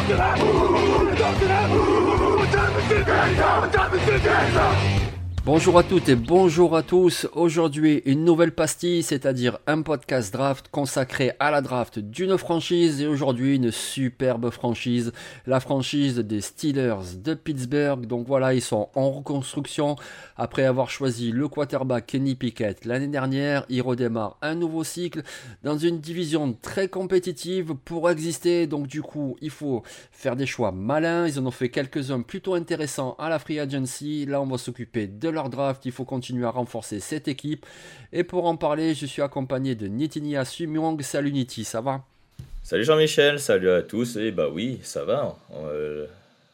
Doctor that! Doctor that! What time is it? What time is it? Bonjour à toutes et bonjour à tous. Aujourd'hui, une nouvelle pastille, c'est-à-dire un podcast draft consacré à la draft d'une franchise et aujourd'hui une superbe franchise, la franchise des Steelers de Pittsburgh. Donc voilà, ils sont en reconstruction après avoir choisi le quarterback Kenny Pickett l'année dernière. Ils redémarrent un nouveau cycle dans une division très compétitive pour exister. Donc du coup, il faut faire des choix malins. Ils en ont fait quelques-uns plutôt intéressants à la free agency. Là, on va s'occuper de leur draft, il faut continuer à renforcer cette équipe. Et pour en parler, je suis accompagné de Nitinia Sumyong. Salut Niti, ça va? Salut Jean-Michel, salut à tous. Et bah oui, ça va. Euh,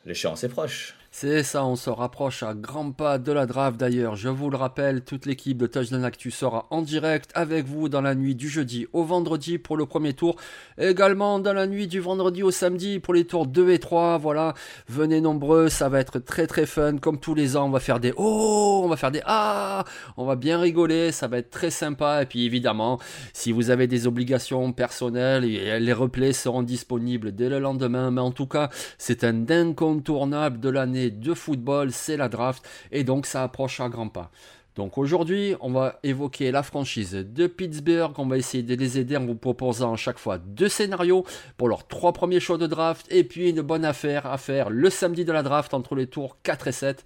L'échéance est proche. C'est ça, on se rapproche à grands pas de la draft d'ailleurs. Je vous le rappelle, toute l'équipe de Touchdown Actu sera en direct avec vous dans la nuit du jeudi au vendredi pour le premier tour. Également dans la nuit du vendredi au samedi pour les tours 2 et 3. Voilà, venez nombreux, ça va être très très fun. Comme tous les ans, on va faire des oh, on va faire des ah, on va bien rigoler, ça va être très sympa. Et puis évidemment, si vous avez des obligations personnelles, les replays seront disponibles dès le lendemain. Mais en tout cas, c'est un incontournable de l'année de football, c'est la draft, et donc ça approche à grands pas. Donc aujourd'hui, on va évoquer la franchise de Pittsburgh. On va essayer de les aider en vous proposant à chaque fois deux scénarios pour leurs trois premiers choix de draft. Et puis une bonne affaire à faire le samedi de la draft entre les tours 4 et 7.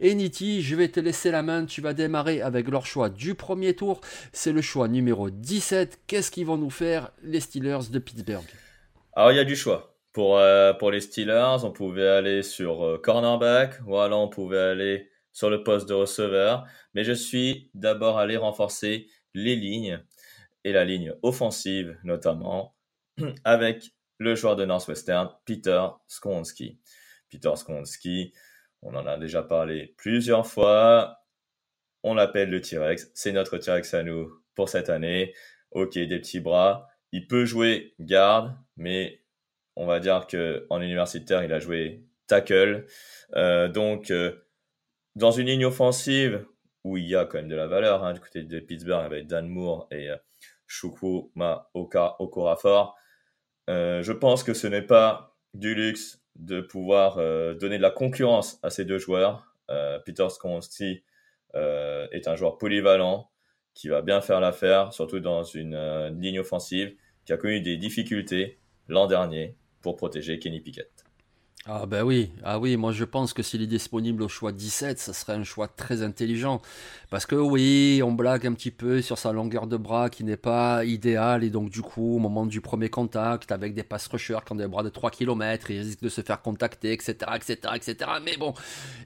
Et Niti, je vais te laisser la main. Tu vas démarrer avec leur choix du premier tour. C'est le choix numéro 17. Qu'est-ce qu'ils vont nous faire les Steelers de Pittsburgh? Alors il y a du choix. Pour, euh, pour les Steelers, on pouvait aller sur euh, cornerback, ou alors on pouvait aller sur le poste de receveur. Mais je suis d'abord allé renforcer les lignes, et la ligne offensive notamment, avec le joueur de Northwestern, Peter Skonski. Peter Skonski, on en a déjà parlé plusieurs fois. On l'appelle le T-Rex. C'est notre T-Rex à nous pour cette année. Ok, des petits bras. Il peut jouer garde, mais on va dire que en universitaire, il a joué tackle. Euh, donc, euh, dans une ligne offensive où il y a quand même de la valeur, hein, du côté de Pittsburgh avec Dan Moore et euh, Chukwuma Okorafor, euh, je pense que ce n'est pas du luxe de pouvoir donner de la concurrence à ces deux joueurs. Peter Skonski est un joueur polyvalent qui va bien faire l'affaire, surtout dans une ligne offensive qui a connu des difficultés l'an dernier pour protéger Kenny Pickett. Ah ben oui, ah oui, moi je pense que s'il est disponible au choix 17, ça serait un choix très intelligent. Parce que oui, on blague un petit peu sur sa longueur de bras qui n'est pas idéale et donc du coup, au moment du premier contact, avec des pass rushers qui ont des bras de 3 km, il risque de se faire contacter, etc., etc., etc. Mais bon,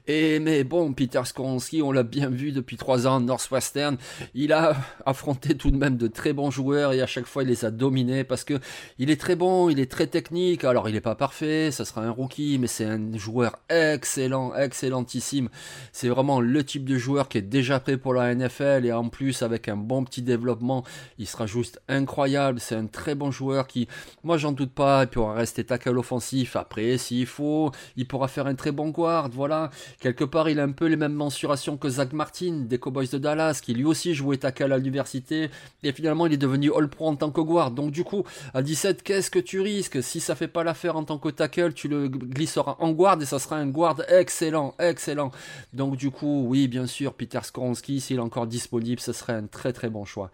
et mais bon, Peter Skonski, on l'a bien vu depuis 3 ans, Northwestern, il a affronté tout de même de très bons joueurs et à chaque fois il les a dominés parce que il est très bon, il est très technique, alors il n'est pas parfait, ça sera un rookie mais c'est un joueur excellent, excellentissime. C'est vraiment le type de joueur qui est déjà prêt pour la NFL et en plus avec un bon petit développement, il sera juste incroyable. C'est un très bon joueur qui, moi j'en doute pas, il pourra rester tackle offensif. Après, s'il faut, il pourra faire un très bon guard. Voilà, quelque part il a un peu les mêmes mensurations que Zach Martin des Cowboys de Dallas, qui lui aussi jouait tackle à l'université et finalement il est devenu All Pro en tant que guard. Donc du coup, à 17, qu'est-ce que tu risques? Si ça fait pas l'affaire en tant que tackle, tu le glissera en guard et ça sera un guard excellent, excellent. Donc du coup, oui, bien sûr, Peter Skoronski, s'il est encore disponible, ce serait un très très bon choix.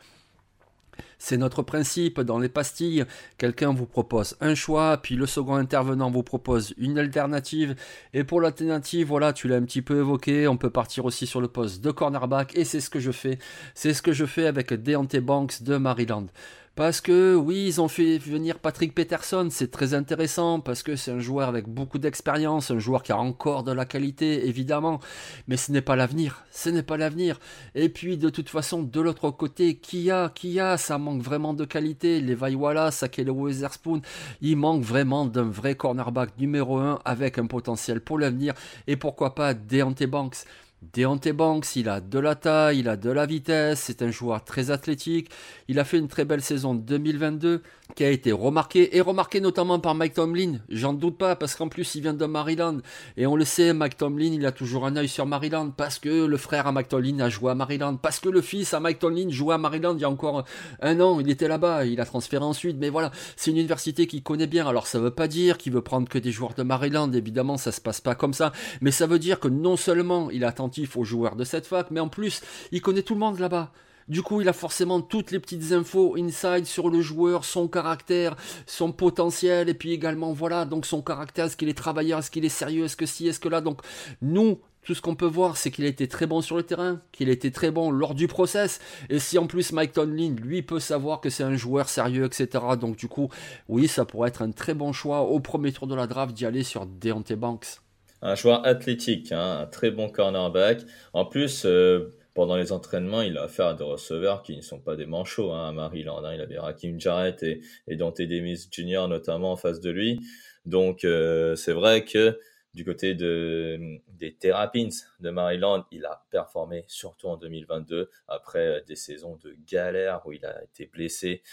C'est notre principe dans les pastilles. Quelqu'un vous propose un choix, puis le second intervenant vous propose une alternative. Et pour l'alternative, voilà, tu l'as un petit peu évoqué, on peut partir aussi sur le poste de cornerback, et c'est ce que je fais. C'est ce que je fais avec Deontay Banks de Maryland. Parce que oui, ils ont fait venir Patrick Peterson, c'est très intéressant parce que c'est un joueur avec beaucoup d'expérience, un joueur qui a encore de la qualité évidemment, mais ce n'est pas l'avenir, ce n'est pas l'avenir. Et puis de toute façon, de l'autre côté, qui a, qui a, ça manque vraiment de qualité. Les Vaiwala, Sakele Weatherspoon, il manque vraiment d'un vrai cornerback numéro 1 avec un potentiel pour l'avenir et pourquoi pas Deontay Banks? Deontay Banks, il a de la taille, il a de la vitesse, c'est un joueur très athlétique. Il a fait une très belle saison 2022 qui a été remarqué et remarqué notamment par Mike Tomlin. J'en doute pas parce qu'en plus il vient de Maryland et on le sait, Mike Tomlin il a toujours un œil sur Maryland parce que le frère à Mike Tomlin a joué à Maryland, parce que le fils à Mike Tomlin jouait à Maryland il y a encore un an, il était là-bas, il a transféré ensuite, mais voilà, c'est une université qu'il connaît bien. Alors ça veut pas dire qu'il veut prendre que des joueurs de Maryland, évidemment ça se passe pas comme ça, mais ça veut dire que non seulement il est attentif aux joueurs de cette fac, mais en plus il connaît tout le monde là-bas. Du coup, il a forcément toutes les petites infos inside sur le joueur, son caractère, son potentiel, et puis également, voilà, donc son caractère, est-ce qu'il est travailleur, est-ce qu'il est sérieux, est-ce que si, est-ce que là. Donc, nous, tout ce qu'on peut voir, c'est qu'il a été très bon sur le terrain, qu'il a été très bon lors du process. Et si en plus Mike Tomlin, lui, peut savoir que c'est un joueur sérieux, etc. Donc, du coup, oui, ça pourrait être un très bon choix au premier tour de la draft d'y aller sur Deontay Banks. Un choix athlétique, hein, un très bon cornerback. En plus, euh, pendant les entraînements, il a affaire à des receveurs qui ne sont pas des manchots hein, à Maryland. Hein. Il avait Rakim Jarrett et, et Dante Demis Jr. notamment en face de lui. Donc euh, c'est vrai que du côté de, des Terrapins de Maryland, il a performé surtout en 2022 après des saisons de galère où il a été blessé.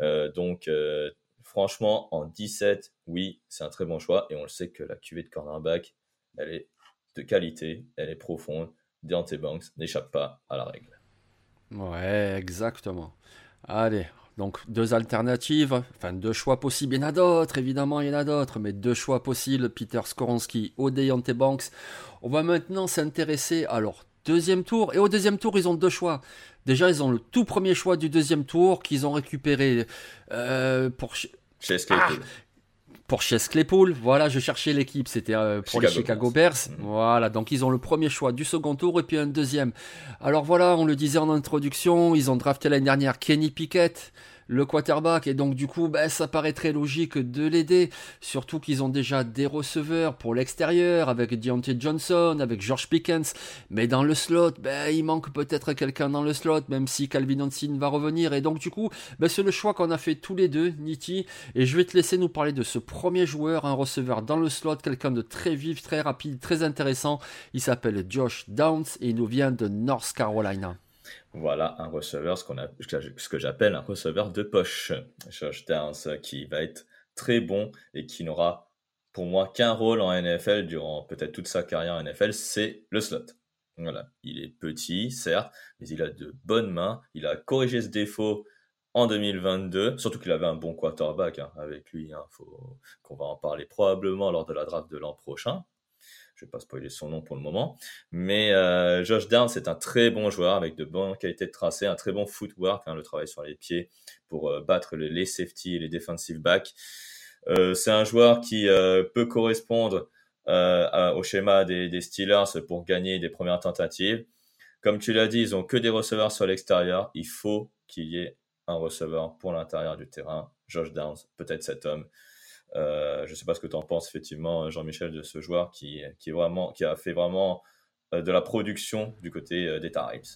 Euh, donc euh, franchement, en 17, oui, c'est un très bon choix et on le sait que la cuvée de cornerback, elle est de qualité, elle est profonde Deontay Banks n'échappe pas à la règle. Ouais, exactement. Allez, donc deux alternatives, enfin deux choix possibles. Il y en a d'autres, évidemment, il y en a d'autres, mais deux choix possibles. Peter Skoronski ou Deontay Banks. On va maintenant s'intéresser à leur deuxième tour. Et au deuxième tour, ils ont deux choix. Déjà, ils ont le tout premier choix du deuxième tour qu'ils ont récupéré euh, pour... Ah, pour Chess Claypool. Voilà, je cherchais l'équipe, c'était euh, pour les Chicago Bears. Mm. Voilà, donc ils ont le premier choix du second tour et puis un deuxième. Alors voilà, on le disait en introduction, ils ont drafté l'année dernière Kenny Pickett le quarterback. Et donc, du coup, ben, ça paraît très logique de l'aider. Surtout qu'ils ont déjà des receveurs pour l'extérieur, avec Deontay Johnson, avec George Pickens. Mais dans le slot, ben, il manque peut-être quelqu'un dans le slot, même si Calvin Hansen va revenir. Et donc, du coup, ben, c'est le choix qu'on a fait tous les deux, Niti. Et je vais te laisser nous parler de ce premier joueur, un receveur dans le slot, quelqu'un de très vif, très rapide, très intéressant. Il s'appelle Josh Downs et il nous vient de North Carolina. Voilà un receveur, ce, que j'appelle un receveur de poche. Josh Downs, qui va être très bon et qui n'aura pour moi qu'un rôle en NFL durant peut-être toute sa carrière en NFL, c'est le slot. Voilà, il est petit, certes, mais il a de bonnes mains. Il a corrigé ce défaut en 2022, surtout qu'il avait un bon quarterback hein, avec lui. Hein, qu'on va en parler probablement lors de la draft de l'an prochain. Je vais pas spoiler son nom pour le moment. Mais euh, Josh Downs, c'est un très bon joueur avec de bonnes qualités de tracé, un très bon footwork, hein, le travail sur les pieds pour euh, battre les, safety et les defensive backs. Euh, c'est un joueur qui peut correspondre au schéma des, des, Steelers pour gagner des premières tentatives. Comme tu l'as dit, ils ont que des receveurs sur l'extérieur. Il faut qu'il y ait un receveur pour l'intérieur du terrain. Josh Downs, peut-être cet homme. Euh, je ne sais pas ce que tu en penses effectivement, Jean-Michel, de ce joueur qui, est vraiment, qui a fait vraiment euh, de la production du côté euh, des Taribs.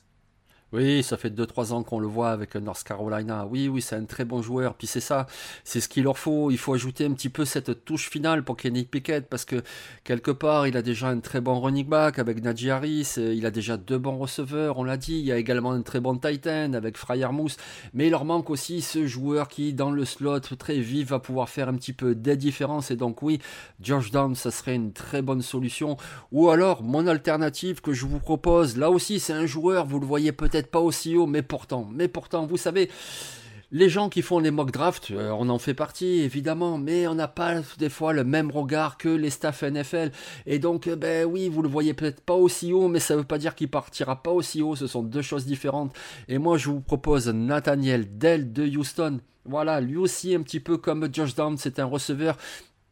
Oui, ça fait 2-3 ans qu'on le voit avec North Carolina. Oui, oui, c'est un très bon joueur. Puis c'est ça, c'est ce qu'il leur faut. Il faut ajouter un petit peu cette touche finale pour Kenny Pickett parce que quelque part, il a déjà un très bon running back avec Najee Harris. Il a déjà deux bons receveurs, on l'a dit. Il y a également un très bon Titan avec Fryer Moose. Mais il leur manque aussi ce joueur qui, dans le slot très vif, va pouvoir faire un petit peu des différences. Et donc, oui, George Down, ça serait une très bonne solution. Ou alors, mon alternative que je vous propose, là aussi, c'est un joueur, vous le voyez peut-être pas aussi haut, mais pourtant, mais pourtant, vous savez, les gens qui font les mock drafts, euh, on en fait partie évidemment, mais on n'a pas des fois le même regard que les staffs NFL. Et donc, euh, ben oui, vous le voyez peut-être pas aussi haut, mais ça veut pas dire qu'il partira pas aussi haut. Ce sont deux choses différentes. Et moi, je vous propose Nathaniel Dell de Houston. Voilà, lui aussi un petit peu comme Josh Down, c'est un receveur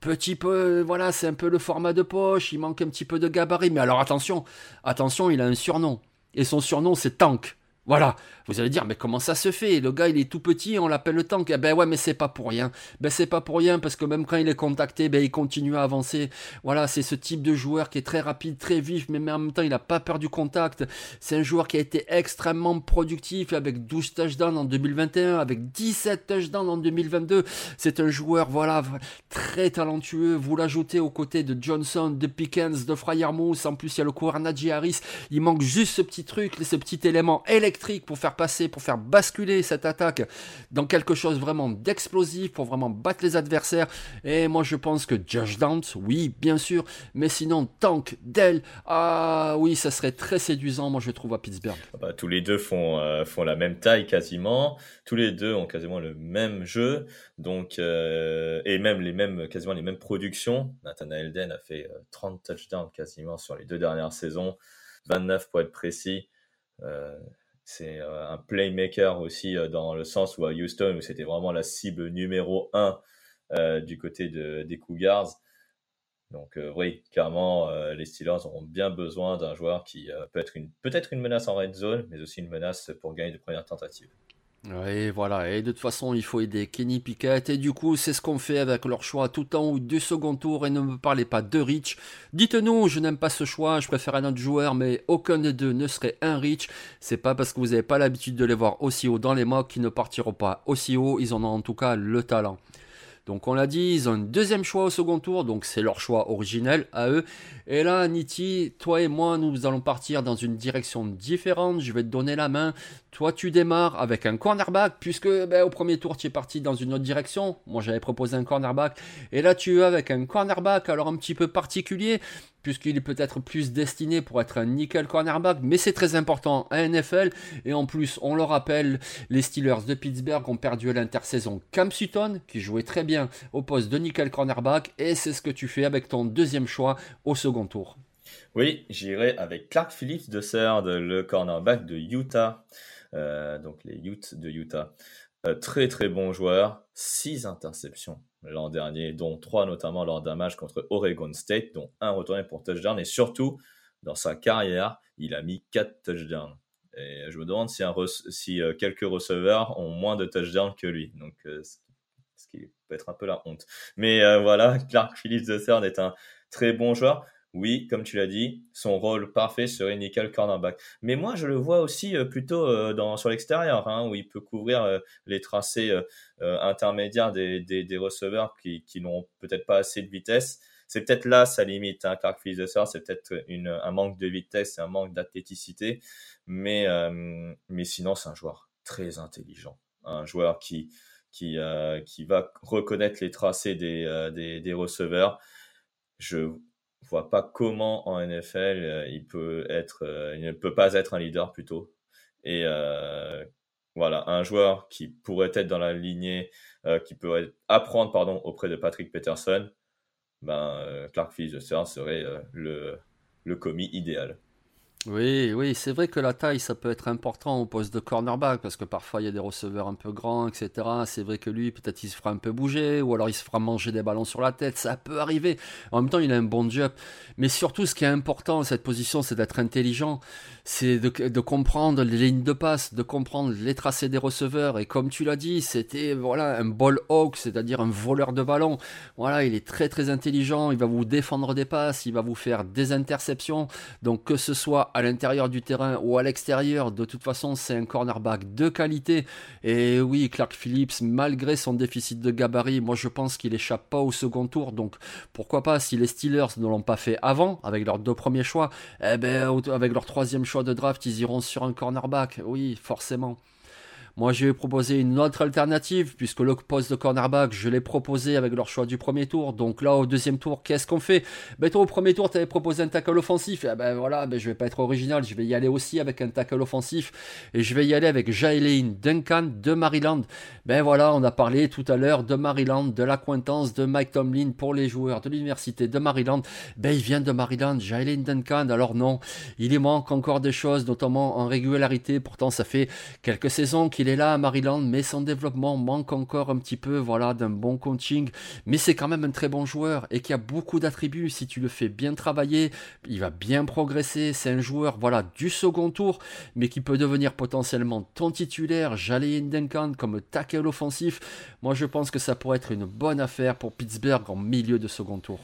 petit peu, voilà, c'est un peu le format de poche, il manque un petit peu de gabarit. Mais alors attention, attention, il a un surnom. Et son surnom, c'est Tank. Voilà, vous allez dire, mais comment ça se fait? Le gars, il est tout petit, on l'appelle le tank. Eh ben ouais, mais c'est pas pour rien. Ben c'est pas pour rien parce que même quand il est contacté, ben il continue à avancer. Voilà, c'est ce type de joueur qui est très rapide, très vif, mais en même temps, il n'a pas peur du contact. C'est un joueur qui a été extrêmement productif avec 12 touchdowns en 2021, avec 17 touchdowns en 2022. C'est un joueur, voilà, très talentueux. Vous l'ajoutez aux côtés de Johnson, de Pickens, de Fryermouth. En plus, il y a le coureur Najee Harris. Il manque juste ce petit truc, ce petit élément électrique pour faire passer, pour faire basculer cette attaque dans quelque chose vraiment d'explosif, pour vraiment battre les adversaires. Et moi je pense que Josh Downs, oui, bien sûr, mais sinon Tank, Dell, ah oui, ça serait très séduisant, moi je trouve à Pittsburgh. Ah bah, tous les deux font, euh, font la même taille quasiment, tous les deux ont quasiment le même jeu, donc euh, et même les mêmes, quasiment les mêmes productions. Nathanael Den a fait 30 euh, touchdowns quasiment sur les deux dernières saisons, 29 pour être précis. C'est euh, un playmaker aussi euh, dans le sens où à Houston, où c'était vraiment la cible numéro un euh, du côté de, des Cougars. Donc oui, clairement, les Steelers auront bien besoin d'un joueur qui peut être une peut-être une menace en red zone, mais aussi une menace pour gagner de premières tentatives. Oui, voilà. Et de toute façon, il faut aider Kenny Pickett. Et du coup, c'est ce qu'on fait avec leur choix tout en haut du second tour. Et ne me parlez pas de Rich. Dites-nous, je n'aime pas ce choix. Je préfère un autre joueur, mais aucun des deux ne serait un Rich. C'est pas parce que vous n'avez pas l'habitude de les voir aussi haut dans les mocks qu'ils ne partiront pas aussi haut. Ils en ont en tout cas le talent. Donc on l'a dit, ils ont un deuxième choix au second tour, donc c'est leur choix originel à eux. Et là, Niti, toi et moi, nous allons partir dans une direction différente. Je vais te donner la main. Toi, tu démarres avec un cornerback, puisque ben, au premier tour, tu es parti dans une autre direction. Moi, j'avais proposé un cornerback. Et là, tu es avec un cornerback, alors un petit peu particulier, puisqu'il est peut-être plus destiné pour être un nickel cornerback, mais c'est très important à NFL. Et en plus, on le rappelle, les Steelers de Pittsburgh ont perdu à l'intersaison Cam Sutton, qui jouait très bien au poste de nickel cornerback, et c'est ce que tu fais avec ton deuxième choix au second tour. Oui, j'irai avec Clark Phillips de Serd, le cornerback de Utah. Euh, donc les Utes de Utah. Euh, très très bon joueur, 6 interceptions l'an dernier, dont 3 notamment lors d'un match contre Oregon State, dont un retourné pour touchdown, et surtout, dans sa carrière, il a mis 4 touchdowns. Et je me demande si, un si euh, quelques receveurs ont moins de touchdowns que lui. Donc, ce qui peut être un peu la honte. Mais voilà, Clark Phillips CERN est un très bon joueur oui, comme tu l'as dit, son rôle parfait serait nickel cornerback. Mais moi, je le vois aussi euh, plutôt euh, dans, sur l'extérieur, hein, où il peut couvrir euh, les tracés intermédiaires des, des, receveurs qui, qui n'ont peut-être pas assez de vitesse. C'est peut-être là sa limite. Hein, Clark c'est peut-être un manque de vitesse, un manque d'athléticité. Mais, mais sinon, c'est un joueur très intelligent. Un joueur qui, qui, qui va reconnaître les tracés des, des, des receveurs. Je vois pas comment en NFL euh, il peut être, euh, il ne peut pas être un leader plutôt. Et euh, voilà, un joueur qui pourrait être dans la lignée, qui pourrait apprendre pardon auprès de Patrick Peterson, ben Clark Phillips serait le le commis idéal. Oui, oui, c'est vrai que la taille, ça peut être important au poste de cornerback, parce que parfois il y a des receveurs un peu grands, etc. C'est vrai que lui, peut-être il se fera un peu bouger, ou alors il se fera manger des ballons sur la tête, ça peut arriver. En même temps, il a un bon job. Mais surtout, ce qui est important cette position, c'est d'être intelligent, c'est de, comprendre les lignes de passe, de comprendre les tracés des receveurs. Et comme tu l'as dit, c'était voilà un ball hawk, c'est-à-dire un voleur de ballon. Voilà, il est très très intelligent, il va vous défendre des passes, il va vous faire des interceptions. Donc que ce soit à l'intérieur du terrain ou à l'extérieur, de toute façon, c'est un cornerback de qualité. Et oui, Clark Phillips, malgré son déficit de gabarit, moi je pense qu'il échappe pas au second tour. Donc pourquoi pas, si les Steelers ne l'ont pas fait avant, avec leurs deux premiers choix, eh ben, avec leur troisième choix de draft, ils iront sur un cornerback. Oui, forcément. Moi, je vais proposer une autre alternative, puisque le poste de cornerback, je l'ai proposé avec leur choix du premier tour. Donc là, au deuxième tour, qu'est-ce qu'on fait? Ben toi, au premier tour, tu avais proposé un tackle offensif. Et ben voilà, ben, je vais pas être original, je vais y aller aussi avec un tackle offensif. Et je vais y aller avec Jalen Duncan de Maryland. Ben voilà, on a parlé tout à l'heure de Maryland, de l'acquaintance de Mike Tomlin pour les joueurs de l'université de Maryland. Ben il vient de Maryland, Jalen Duncan. Alors non, il y manque encore des choses, notamment en régularité. Pourtant, ça fait quelques saisons qu'il est là à Maryland, mais son développement manque encore un petit peu, voilà, d'un bon coaching. Mais c'est quand même un très bon joueur et qui a beaucoup d'attributs. Si tu le fais bien travailler, il va bien progresser. C'est un joueur, voilà, du second tour, mais qui peut devenir potentiellement ton titulaire, Jalen Duncan, comme tackle offensif. Moi, je pense que ça pourrait être une bonne affaire pour Pittsburgh en milieu de second tour.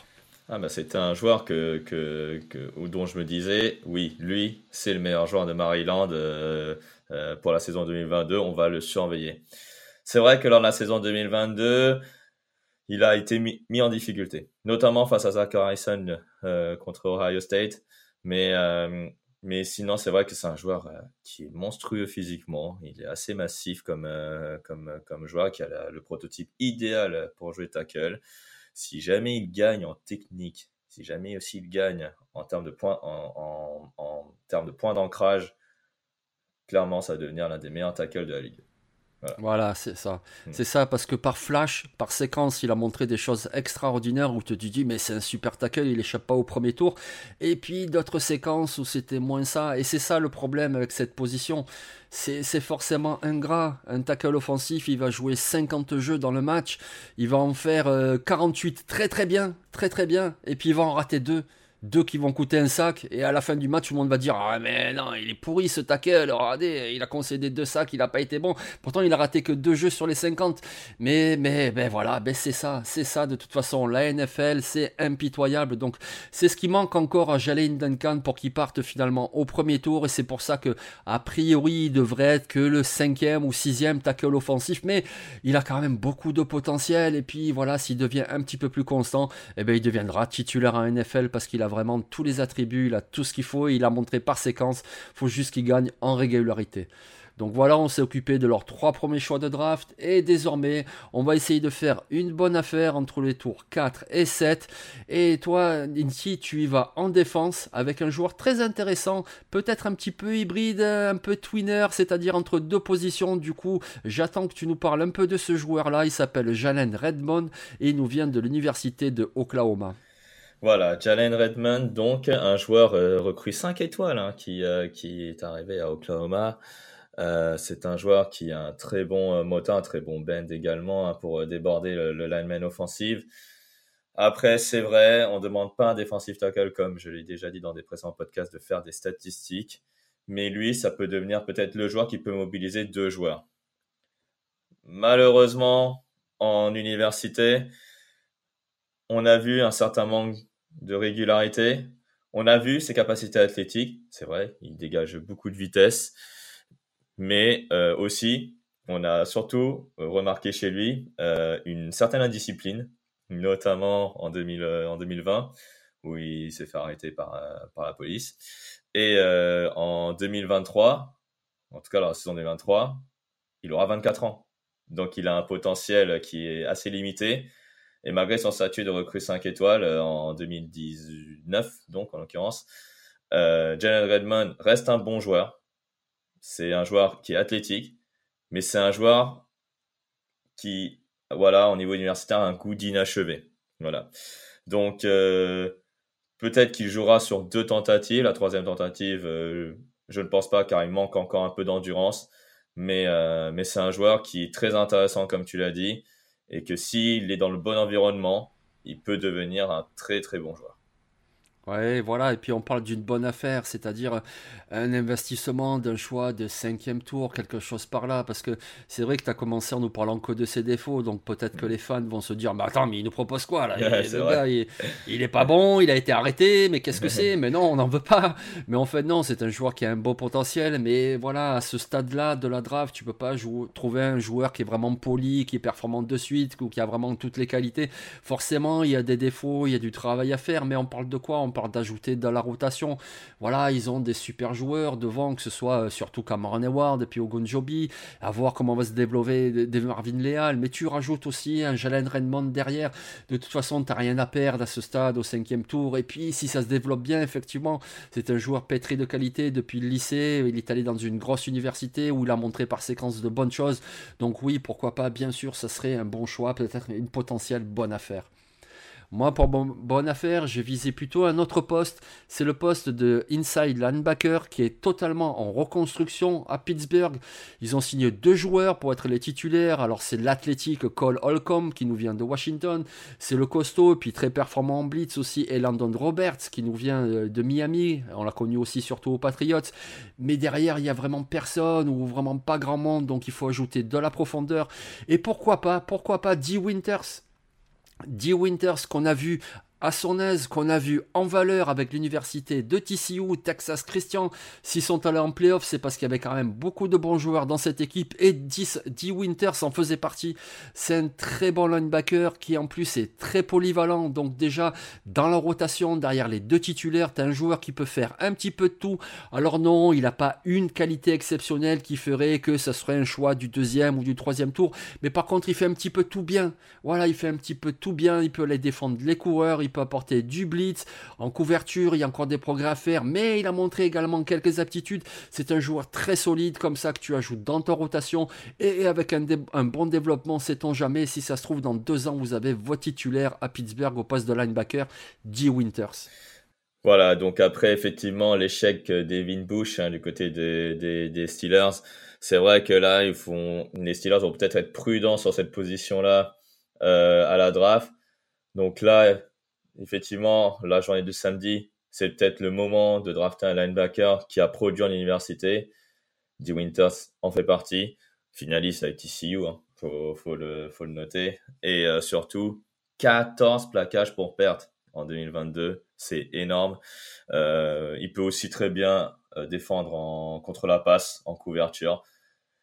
Ah bah c'est un joueur que, que, dont je me disais, oui, lui, c'est le meilleur joueur de Maryland euh, euh, pour la saison 2022, on va le surveiller. C'est vrai que lors de la saison 2022, il a été mis, en difficulté, notamment face à Zach Harrison euh, contre Ohio State, mais, mais sinon c'est vrai que c'est un joueur qui est monstrueux physiquement, il est assez massif comme, comme, comme joueur, qui a le prototype idéal pour jouer tackle si jamais il gagne en technique, si jamais aussi il gagne en termes de points, en, termes de points d'ancrage, clairement, ça va devenir l'un des meilleurs tackles de la ligue. Voilà, c'est ça. Hmm. C'est ça, parce que par flash, par séquence, il a montré des choses extraordinaires où tu te dis, mais c'est un super tackle, il échappe pas au premier tour. Et puis d'autres séquences où c'était moins ça. Et c'est ça le problème avec cette position. C'est forcément ingrat. Un tackle offensif, il va jouer 50 jeux dans le match. Il va en faire 48 euh, très très bien, très très bien. Et puis il va en rater deux deux qui vont coûter un sac, et à la fin du match, tout le monde va dire Ah, mais non, il est pourri ce tackle, regardez, il a concédé deux sacs, il n'a pas été bon. Pourtant, il a raté que deux jeux sur les 50. Mais, mais, ben voilà, ben c'est ça, c'est ça de toute façon. La NFL, c'est impitoyable. Donc, c'est ce qui manque encore à Jalen Duncan pour qu'il parte finalement au premier tour, et c'est pour ça que, a priori, il devrait être que le cinquième ou sixième tackle offensif, mais il a quand même beaucoup de potentiel, et puis voilà, s'il devient un petit peu plus constant, eh ben, il deviendra titulaire en NFL parce qu'il a vraiment tous les attributs, il a tout ce qu'il faut, il a montré par séquence, il faut juste qu'il gagne en régularité. Donc voilà, on s'est occupé de leurs trois premiers choix de draft et désormais, on va essayer de faire une bonne affaire entre les tours 4 et 7. Et toi, Inti, tu y vas en défense avec un joueur très intéressant, peut-être un petit peu hybride, un peu twinner, c'est-à-dire entre deux positions. Du coup, j'attends que tu nous parles un peu de ce joueur-là. Il s'appelle Jalen Redmond et il nous vient de l'université de Oklahoma. Voilà, Jalen Redmond, donc un joueur euh, recrue 5 étoiles hein, qui, euh, qui est arrivé à Oklahoma. Euh, c'est un joueur qui a un très bon moteur, un très bon bend également hein, pour déborder le, le, lineman offensive. Après, c'est vrai, on ne demande pas un defensive tackle, comme je l'ai déjà dit dans des précédents podcasts, de faire des statistiques. Mais lui, ça peut devenir peut-être le joueur qui peut mobiliser deux joueurs. Malheureusement, en université, on a vu un certain manque de régularité. On a vu ses capacités athlétiques, c'est vrai, il dégage beaucoup de vitesse, mais euh, aussi, on a surtout remarqué chez lui euh, une certaine indiscipline, notamment en, 2020, où il s'est fait arrêter par, euh, par la police. Et en 2023, en tout cas dans la saison 2023, il aura 24 ans. Donc il a un potentiel qui est assez limité. Et malgré son statut de recrue 5 étoiles euh, en 2019, donc en l'occurrence, euh, Jalen Redmond reste un bon joueur. C'est un joueur qui est athlétique, mais c'est un joueur qui, voilà, au niveau universitaire, a un goût d'inachevé. Voilà. Donc, euh, peut-être qu'il jouera sur deux tentatives. La troisième tentative, je ne pense pas, car il manque encore un peu d'endurance. Mais, mais c'est un joueur qui est très intéressant, comme tu l'as dit et que s'il est dans le bon environnement, il peut devenir un très très bon joueur. Ouais, voilà, et puis on parle d'une bonne affaire, c'est-à-dire un investissement d'un choix de cinquième tour, quelque chose par là, parce que c'est vrai que tu as commencé en nous parlant que de ses défauts, donc peut-être que mm. les fans vont se dire, mais attends, mais il nous propose quoi là? Le gars, il, est pas bon, il a été arrêté, mais qu'est-ce que c'est? Mais non, on n'en veut pas. Mais en fait, non, c'est un joueur qui a un beau potentiel, mais voilà, à ce stade-là de la draft, tu peux pas trouver un joueur qui est vraiment poli, qui est performant de suite, ou qui a vraiment toutes les qualités. Forcément, il y a des défauts, il y a du travail à faire, mais on parle de quoi? D'ajouter dans la rotation. Voilà, ils ont des super joueurs devant, que ce soit surtout Cameron Hayward et puis Ogunjobi, à voir comment va se développer des Marvin Leal, mais tu rajoutes aussi un Jalen Redmond derrière. De toute façon, tu n'as rien à perdre à ce stade, au cinquième tour. Et puis, si ça se développe bien, effectivement, c'est un joueur pétri de qualité depuis le lycée. Il est allé dans une grosse université où il a montré par séquence de bonnes choses. Donc oui, pourquoi pas, bien sûr, ça serait un bon choix, peut-être une potentielle bonne affaire. Moi, pour bonne affaire, j'ai visé plutôt un autre poste. C'est le poste de inside linebacker qui est totalement en reconstruction à Pittsburgh. Ils ont signé deux joueurs pour être les titulaires. Alors, c'est l'athlétique Cole Holcomb qui nous vient de Washington. C'est le costaud, puis très performant en blitz aussi, et Landon Roberts qui nous vient euh, de Miami. On l'a connu aussi surtout aux Patriots. Mais derrière, il n'y a vraiment personne ou vraiment pas grand monde. Donc, il faut ajouter de la profondeur. Et pourquoi pas, pourquoi pas D. Winters? D. Winters qu'on a vu à son aise qu'on a vu en valeur avec l'université de TCU, Texas Christian. S'ils sont allés en playoff, c'est parce qu'il y avait quand même beaucoup de bons joueurs dans cette équipe et D. Winters en faisait partie. C'est un très bon linebacker qui en plus est très polyvalent. Donc déjà, dans la rotation, derrière les deux titulaires, tu as un joueur qui peut faire un petit peu de tout. Alors non, il n'a pas une qualité exceptionnelle qui ferait que ça serait un choix du deuxième ou du troisième tour. Mais par contre, il fait un petit peu tout bien. Voilà, il fait un petit peu tout bien. Il peut aller défendre les coureurs, peut apporter du blitz. En couverture, il y a encore des progrès à faire, mais il a montré également quelques aptitudes. C'est un joueur très solide, comme ça, que tu ajoutes dans ta rotation. Et avec un, bon développement, sait-on jamais, si ça se trouve, dans deux ans, vous avez votre titulaire à Pittsburgh au poste de linebacker, D. Winters. Voilà, donc après, effectivement, l'échec d'Evin Bush hein, du côté des, des, Steelers, c'est vrai que là, ils font, les Steelers vont peut-être être prudents sur cette position-là euh, à la draft. Donc là, effectivement, la journée du samedi, c'est peut-être le moment de drafter un linebacker qui a produit en université. D. Winters en fait partie. Finaliste avec TCU, hein. faut, le, noter. Et euh, surtout, 14 plaquages pour perte en 2022. C'est énorme. Euh, il peut aussi très bien euh, défendre en, contre la passe, en couverture.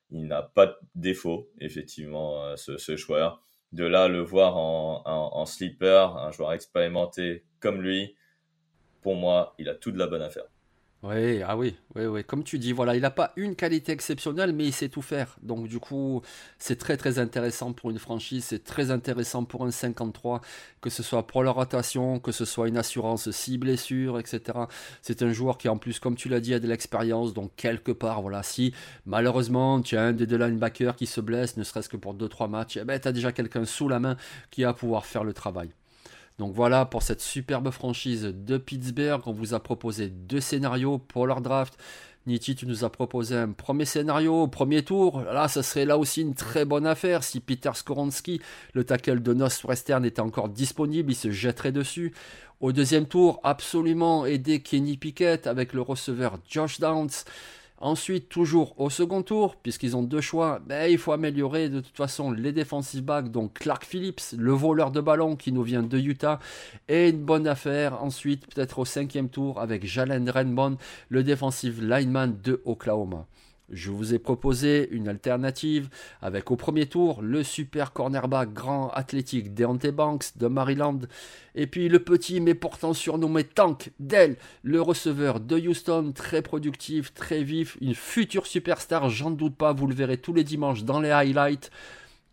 Il n'a pas de défaut, effectivement, ce, ce joueur de là le voir en, en, sleeper, un joueur expérimenté comme lui, pour moi, il a tout de la bonne affaire. Oui, ah oui, oui, oui. Comme tu dis, voilà, il n'a pas une qualité exceptionnelle, mais il sait tout faire. Donc du coup, c'est très très intéressant pour une franchise, c'est très intéressant pour un 53, que ce soit pour la rotation, que ce soit une assurance si blessure, etc. C'est un joueur qui en plus, comme tu l'as dit, a de l'expérience. Donc quelque part, voilà, si malheureusement tu as un des deux linebackers qui se blesse, ne serait-ce que pour 2-3 matchs, eh ben, tu as déjà quelqu'un sous la main qui va pouvoir faire le travail. Donc voilà pour cette superbe franchise de Pittsburgh. On vous a proposé deux scénarios pour leur draft. Niti, tu nous as proposé un premier scénario premier tour. Là, ça serait là aussi une très bonne affaire. Si Peter Skoronski, le tackle de Western, était encore disponible, il se jetterait dessus. Au deuxième tour, absolument aider Kenny Pickett avec le receveur Josh Downs. Ensuite, toujours au second tour, puisqu'ils ont deux choix, ben, il faut améliorer de toute façon les defensive backs, donc Clark Phillips, le voleur de ballon qui nous vient de Utah, et une bonne affaire ensuite, peut-être au cinquième tour, avec Jalen Renbon, le defensive lineman de Oklahoma. Je vous ai proposé une alternative avec au premier tour le super cornerback grand athlétique Deontay Banks de Maryland et puis le petit mais pourtant surnommé Tank Dell, le receveur de Houston, très productif, très vif, une future superstar, j'en doute pas, vous le verrez tous les dimanches dans les highlights.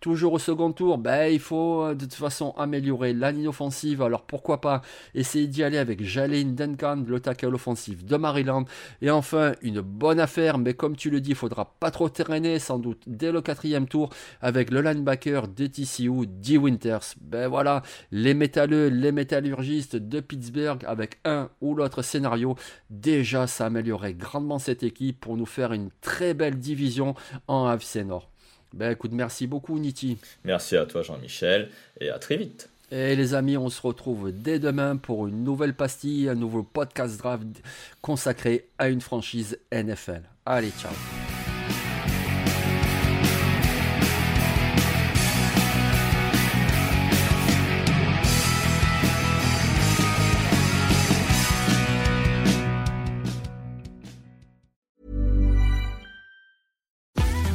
Toujours au second tour, ben, il faut euh, de toute façon améliorer la ligne offensive. Alors pourquoi pas essayer d'y aller avec Jalen Duncan, le tackle offensif de Maryland. Et enfin, une bonne affaire, mais comme tu le dis, il faudra pas trop traîner, sans doute dès le quatrième tour, avec le linebacker de TCU, D. Winters. Ben voilà, les métalleux, les métallurgistes de Pittsburgh, avec un ou l'autre scénario, déjà ça améliorerait grandement cette équipe pour nous faire une très belle division en AFC Nord. Ben écoute, merci beaucoup Niti. Merci à toi Jean-Michel et à très vite. Et les amis, on se retrouve dès demain pour une nouvelle pastille, un nouveau podcast draft consacré à une franchise NFL. Allez, ciao.